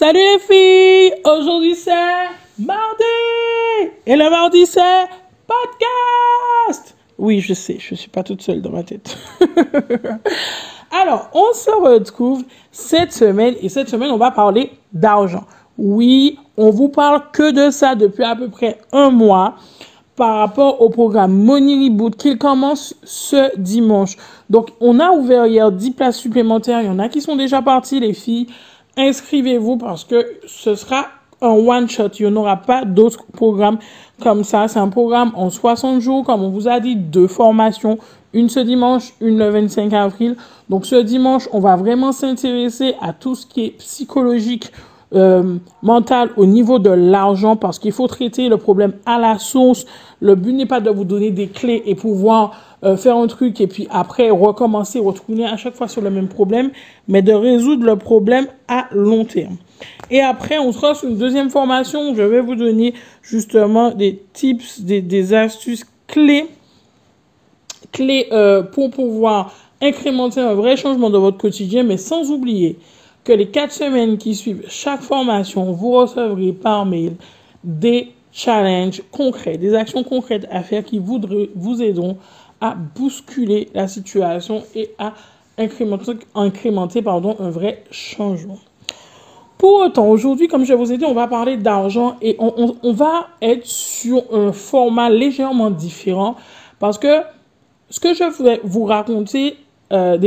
Salut les filles! Aujourd'hui c'est mardi! Et le mardi c'est podcast! Oui, je sais, je suis pas toute seule dans ma tête. Alors, on se retrouve cette semaine et cette semaine on va parler d'argent. Oui, on vous parle que de ça depuis à peu près un mois par rapport au programme Money Reboot qui commence ce dimanche. Donc, on a ouvert hier 10 places supplémentaires. Il y en a qui sont déjà partis, les filles. Inscrivez-vous parce que ce sera un one-shot. Il n'y aura pas d'autres programmes comme ça. C'est un programme en 60 jours, comme on vous a dit, deux formations. Une ce dimanche, une le 25 avril. Donc, ce dimanche, on va vraiment s'intéresser à tout ce qui est psychologique euh, mental au niveau de l'argent parce qu'il faut traiter le problème à la source. Le but n'est pas de vous donner des clés et pouvoir euh, faire un truc et puis après recommencer, retourner à chaque fois sur le même problème, mais de résoudre le problème à long terme. Et après, on sera sur une deuxième formation où je vais vous donner justement des tips, des, astuces clés, clés euh, pour pouvoir incrémenter un vrai changement de votre quotidien, mais sans oublier que les quatre semaines qui suivent chaque formation, vous recevrez par mail des challenges concrets, des actions concrètes à faire qui vous, vous aideront à bousculer la situation et à incrémenter, incrémenter pardon, un vrai changement. Pour autant, aujourd'hui, comme je vous ai dit, on va parler d'argent et on, on, va être sur un format légèrement différent parce que ce que je vais vous raconter euh,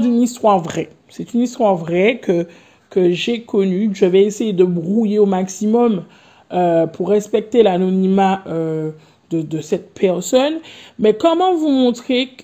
d'une histoire vraie. C'est une histoire vraie que, que j'ai connue. Je vais essayer de brouiller au maximum euh, pour respecter l'anonymat euh, de, de, cette personne. Mais comment vous montrer que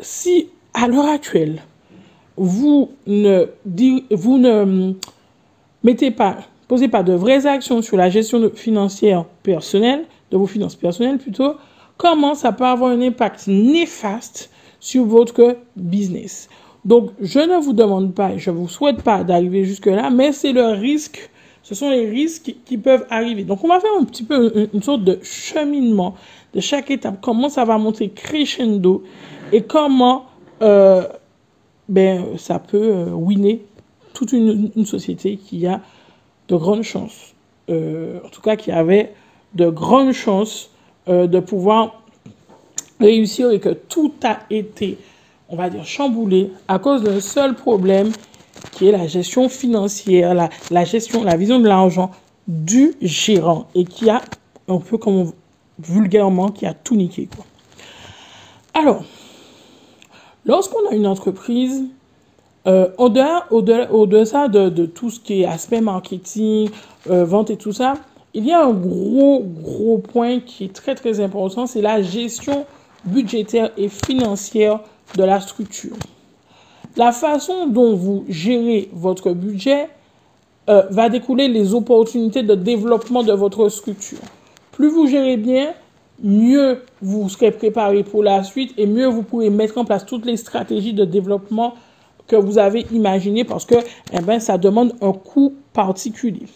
si à l'heure actuelle, vous ne, vous ne mettez pas, posez pas de vraies actions sur la gestion financière personnelle, de vos finances personnelles plutôt, comment ça peut avoir un impact néfaste sur votre business. Donc, je ne vous demande pas, je ne vous souhaite pas d'arriver jusque-là, mais c'est le risque, ce sont les risques qui, peuvent arriver. Donc, on va faire un petit peu une, sorte de cheminement de chaque étape, comment ça va monter crescendo et comment euh, ben, ça peut euh, winner toute une, société qui a de grandes chances, euh, en tout cas qui avait de grandes chances de pouvoir réussir et que tout a été on va dire, chamboulé à cause d'un seul problème qui est la gestion financière, la, gestion, la vision de l'argent du gérant et qui a un peu comme vulgairement qui a tout niqué. Quoi. Alors, lorsqu'on a une entreprise, euh, au-delà au -delà, au -delà de, de, tout ce qui est aspect marketing, euh, vente et tout ça, il y a un gros, gros point qui est très, très important, c'est la gestion budgétaire et financière de la structure. La façon dont vous gérez votre budget euh, va découler les opportunités de développement de votre structure. Plus vous gérez bien, mieux vous serez préparé pour la suite et mieux vous pourrez mettre en place toutes les stratégies de développement que vous avez imaginées parce que eh ben, ça demande un coût particulier.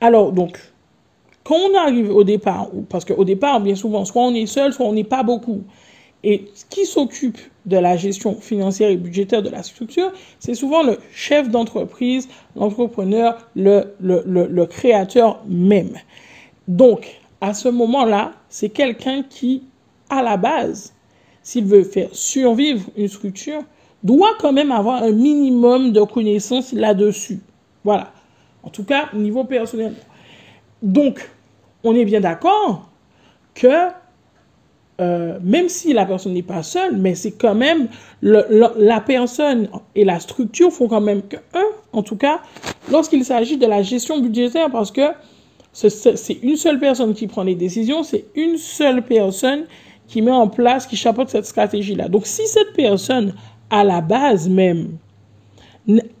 Alors, donc, on arrive au départ, parce qu'au départ, bien souvent, soit on est seul, soit on n'est pas beaucoup. Et qui s'occupe de la gestion financière et budgétaire de la structure, c'est souvent le chef d'entreprise, l'entrepreneur, le, le, le, créateur même. Donc, à ce moment-là, c'est quelqu'un qui, à la base, s'il veut faire survivre une structure, doit quand même avoir un minimum de connaissances là-dessus. Voilà. En tout cas, au niveau personnel. Donc, on est bien d'accord que euh, même si la personne n'est pas seule, mais c'est quand même la personne et la structure font quand même que un, en tout cas, lorsqu'il s'agit de la gestion budgétaire, parce que c'est une seule personne qui prend les décisions, c'est une seule personne qui met en place, qui chapeaute cette stratégie-là. Donc, si cette personne, à la base même,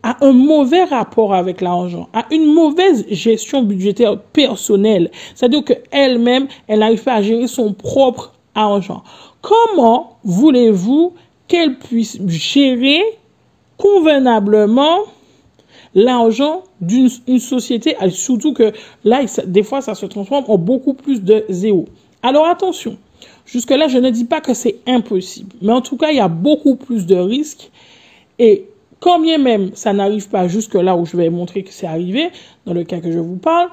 a un mauvais rapport avec l'argent, a une mauvaise gestion budgétaire personnelle, c'est-à-dire qu'elle-même, elle n'arrive pas à gérer son propre argent. Comment voulez-vous qu'elle puisse gérer convenablement l'argent d'une société, surtout que là, des fois, ça se transforme en beaucoup plus de zéro. Alors attention, jusque-là, je ne dis pas que c'est impossible, mais en tout cas, il y a beaucoup plus de risques et quand bien même ça n'arrive pas jusque là où je vais montrer que c'est arrivé, dans le cas que je vous parle,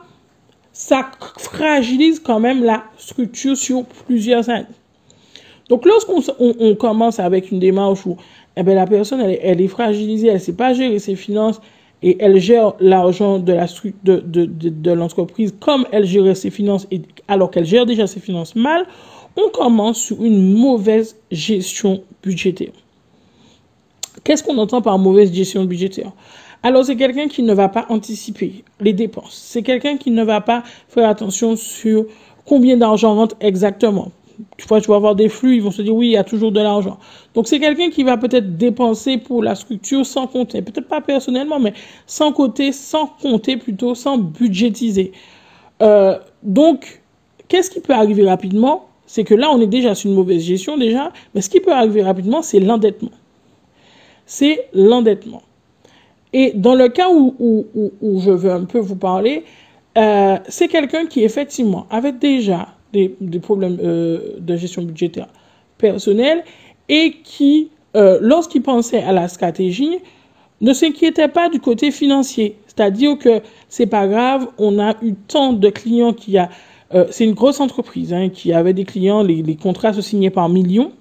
ça fragilise quand même la structure sur plusieurs années. Donc lorsqu'on on, commence avec une démarche où eh bien, la personne elle, est fragilisée, elle ne sait pas gérer ses finances et elle gère l'argent de l'entreprise comme elle gère ses finances alors qu'elle gère déjà ses finances mal, on commence sur une mauvaise gestion budgétaire. Qu'est-ce qu'on entend par mauvaise gestion budgétaire? Alors, c'est quelqu'un qui ne va pas anticiper les dépenses. C'est quelqu'un qui ne va pas faire attention sur combien d'argent rentre exactement. Tu vois, tu vas avoir des flux, ils vont se dire oui, il y a toujours de l'argent. Donc, c'est quelqu'un qui va peut-être dépenser pour la structure sans compter. Peut-être pas personnellement, mais sans compter, sans compter plutôt, sans budgétiser. Euh, donc, qu'est-ce qui peut arriver rapidement? C'est que là, on est déjà sur une mauvaise gestion déjà, mais ce qui peut arriver rapidement, c'est l'endettement c'est l'endettement. Et dans le cas où, où, je veux un peu vous parler, euh, c'est quelqu'un qui effectivement avait déjà des, des problèmes euh, de gestion budgétaire personnelle et qui, euh, lorsqu'il pensait à la stratégie, ne s'inquiétait pas du côté financier. C'est-à-dire que c'est pas grave, on a eu tant de clients qui a, c'est une grosse entreprise hein, qui avait des clients, les, les contrats se signaient par millions,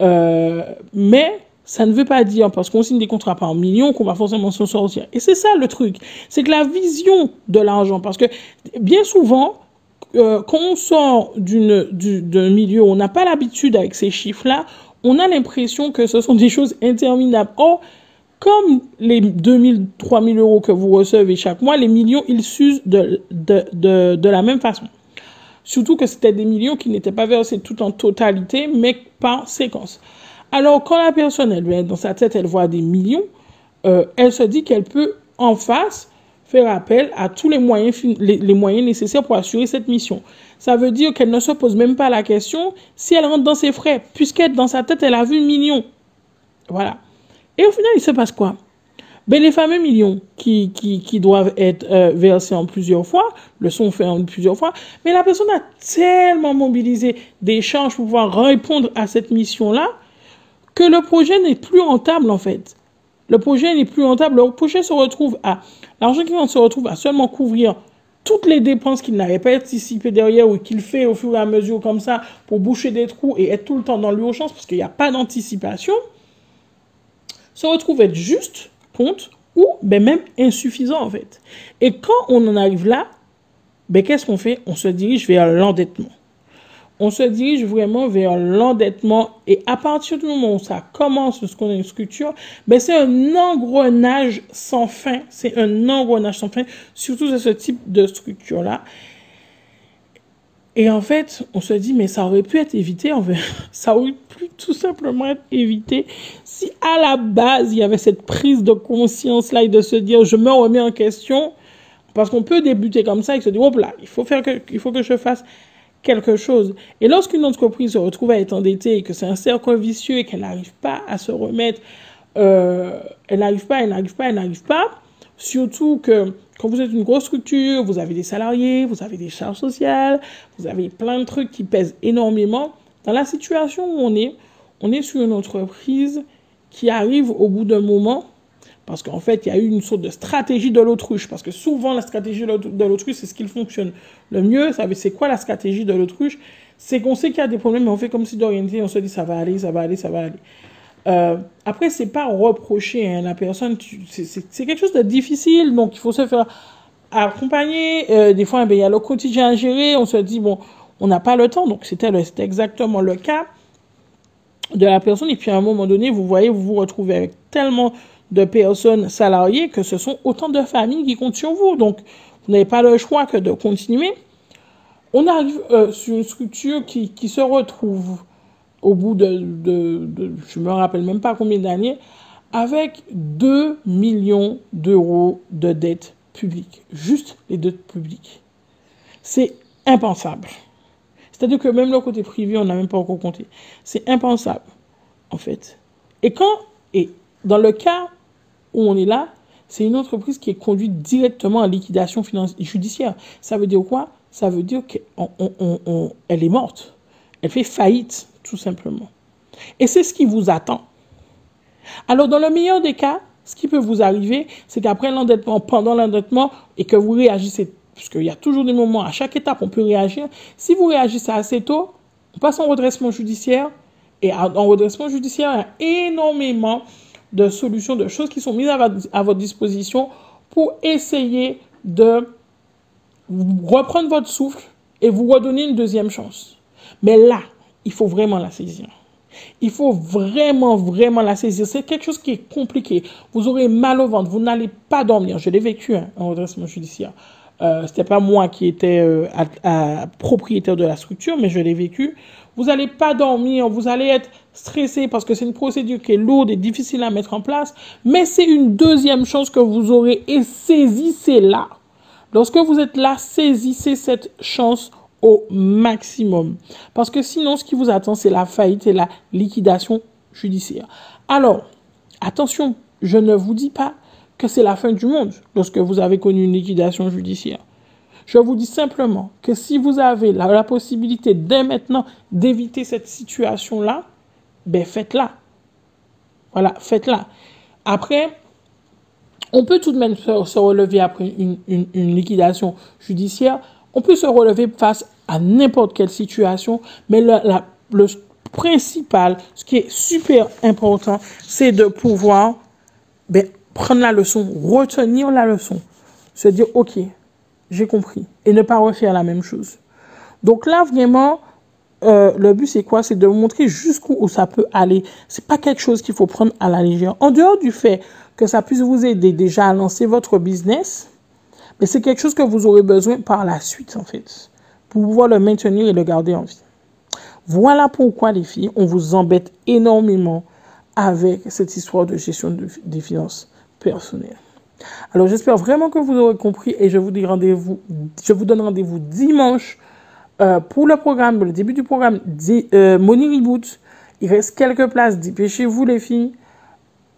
mais ça ne veut pas dire, parce qu'on signe des contrats par millions, qu'on va forcément s'en sortir. Et c'est ça le truc. C'est que la vision de l'argent, parce que bien souvent, euh, quand on sort d'un milieu où on n'a pas l'habitude avec ces chiffres-là, on a l'impression que ce sont des choses interminables. Or, comme les 2000, 3000 euros que vous recevez chaque mois, les millions, ils s'usent de, de, de, de la même façon. Surtout que c'était des millions qui n'étaient pas versés tout en totalité, mais par séquence. Alors, quand la personne, elle, dans sa tête, elle voit des millions, euh, elle se dit qu'elle peut, en face, faire appel à tous les moyens, les, moyens nécessaires pour assurer cette mission. Ça veut dire qu'elle ne se pose même pas la question si elle rentre dans ses frais, puisqu'elle, dans sa tête, elle a vu millions. Voilà. Et au final, il se passe quoi? Ben, les fameux millions qui, qui, doivent être euh, versés en plusieurs fois, le sont faits en plusieurs fois, mais la personne a tellement mobilisé des charges pour pouvoir répondre à cette mission-là que le projet n'est plus rentable en fait. Le projet n'est plus rentable. Le projet se retrouve à l'argent qui se retrouve à seulement couvrir toutes les dépenses qu'il n'avait pas anticipées derrière ou qu'il fait au fur et à mesure comme ça pour boucher des trous et être tout le temps dans l'urgence parce qu'il n'y a pas d'anticipation, se retrouve être juste, compte, ou ben même insuffisant en fait. Et quand on en arrive là, ben qu'est-ce qu'on fait? On se dirige vers l'endettement on se dirige vraiment vers l'endettement et à partir du moment où ça commence, ce qu'on a une structure, ben c'est un engrenage sans fin. C'est un engrenage sans fin, surtout de ce type de structure-là. Et en fait, on se dit, mais ça aurait pu être évité, en fait. Ça aurait pu tout simplement être évité si à la base, il y avait cette prise de conscience-là et de se dire, je me remets en question. Parce qu'on peut débuter comme ça et se dire, hop là, il faut faire que, il faut que je fasse quelque chose. Et lorsqu'une entreprise se retrouve à être endettée et que c'est un cercle vicieux et qu'elle n'arrive pas à se remettre, euh, elle n'arrive pas, elle n'arrive pas, elle n'arrive pas, surtout que quand vous êtes une grosse structure, vous avez des salariés, vous avez des charges sociales, vous avez plein de trucs qui pèsent énormément. Dans la situation où on est, on est sur une entreprise qui arrive au bout d'un moment parce qu'en fait, il y a eu une sorte de stratégie de l'autruche. Parce que souvent, la stratégie de l'autruche, c'est ce qui fonctionne le mieux. C'est quoi la stratégie de l'autruche? C'est qu'on sait qu'il y a des problèmes, mais on fait comme si d'orienter, on se dit ça va aller, ça va aller, ça va aller. Euh, après, c'est pas reprocher la personne. C'est quelque chose de difficile, donc il faut se faire accompagner. Euh, des fois, ben, il y a le quotidien à gérer. On se dit, bon, on n'a pas le temps. Donc, c'était exactement le cas de la personne. Et puis, à un moment donné, vous voyez, vous vous retrouvez avec tellement de personnes salariées que ce sont autant de familles qui comptent sur vous. Donc, vous n'avez pas le choix que de continuer. On arrive euh, sur une structure qui, se retrouve au bout de, de, de, je me rappelle même pas combien d'années, avec 2 millions d'euros de dettes publiques. Juste les dettes publiques. C'est impensable. C'est-à-dire que même le côté privé, on n'a même pas encore compté. C'est impensable, en fait. Et quand, et dans le cas où on est là, c'est une entreprise qui est conduite directement en liquidation financière, judiciaire. Ça veut dire quoi? Ça veut dire qu'elle est morte. Elle fait faillite, tout simplement. Et c'est ce qui vous attend. Alors, dans le meilleur des cas, ce qui peut vous arriver, c'est qu'après l'endettement, pendant l'endettement, et que vous réagissez, puisqu'il y a toujours des moments, à chaque étape, on peut réagir. Si vous réagissez assez tôt, on passe en redressement judiciaire. Et en redressement judiciaire, il y a énormément de solutions, de choses qui sont mises à votre disposition pour essayer de reprendre votre souffle et vous redonner une deuxième chance. Mais là, il faut vraiment la saisir. Il faut vraiment, vraiment la saisir. C'est quelque chose qui est compliqué. Vous aurez mal au ventre, vous n'allez pas dormir. Je l'ai vécu hein, en redressement judiciaire. Euh, c'était pas moi qui étais euh, propriétaire de la structure, mais je l'ai vécu. Vous n'allez pas dormir, vous allez être stressé parce que c'est une procédure qui est lourde et difficile à mettre en place, mais c'est une deuxième chance que vous aurez et saisissez-la. Lorsque vous êtes là, saisissez cette chance au maximum. Parce que sinon, ce qui vous attend, c'est la faillite et la liquidation judiciaire. Alors, attention, je ne vous dis pas que c'est la fin du monde lorsque vous avez connu une liquidation judiciaire. Je vous dis simplement que si vous avez la, possibilité dès maintenant d'éviter cette situation-là, ben faites-la. Voilà, faites-la. Après, on peut tout de même se, relever après une, une, liquidation judiciaire. On peut se relever face à n'importe quelle situation, mais le, le principal, ce qui est super important, c'est de pouvoir ben, prendre la leçon, retenir la leçon, se dire, OK, j'ai compris. Et ne pas refaire la même chose. Donc là, vraiment, euh, le but, c'est quoi? C'est de montrer jusqu'où ça peut aller. C'est pas quelque chose qu'il faut prendre à la légère. En dehors du fait que ça puisse vous aider déjà à lancer votre business, mais c'est quelque chose que vous aurez besoin par la suite, en fait, pour pouvoir le maintenir et le garder en vie. Voilà pourquoi, les filles, on vous embête énormément avec cette histoire de gestion des finances personnelles. Alors j'espère vraiment que vous aurez compris et je vous dis rendez-vous, je vous donne rendez-vous dimanche euh, pour le programme, le début du programme euh, Money Reboot. Il reste quelques places, dépêchez-vous les filles.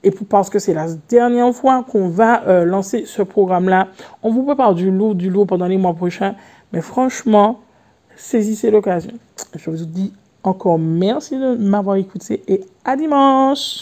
Et parce que c'est la dernière fois qu'on va euh, lancer ce programme-là, on vous prépare du lourd, du lourd pendant les mois prochains. Mais franchement, saisissez l'occasion. Je vous dis encore merci de m'avoir écouté et à dimanche.